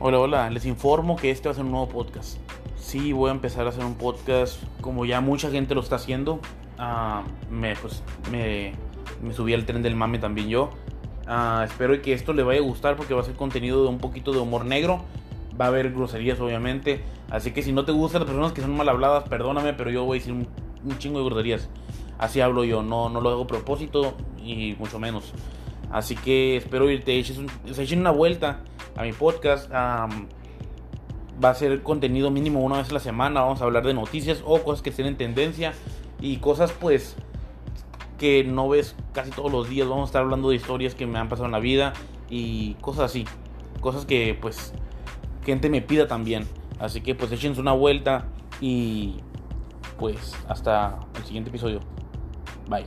Hola, hola, les informo que este va a ser un nuevo podcast. Sí, voy a empezar a hacer un podcast como ya mucha gente lo está haciendo. Ah, me, me, subí al tren del mame también yo. Ah, espero que esto le vaya a gustar porque va a ser contenido de un poquito de humor negro. Va a haber groserías, obviamente. Así que si no te gustan las personas que son mal habladas, perdóname, pero yo voy a decir un, chingo de groserías. Así hablo yo, no, no lo hago a propósito y mucho menos. Así que espero que te eches, una vuelta a mi podcast. va a ser contenido mínimo una vez a la semana. Vamos a hablar de noticias o cosas que estén en tendencia y cosas pues que no ves casi todos los días. Vamos a estar hablando de historias que me han pasado en la vida y cosas así. Cosas que pues gente me pida también. Así que pues échense una vuelta y pues hasta el siguiente episodio. Bye.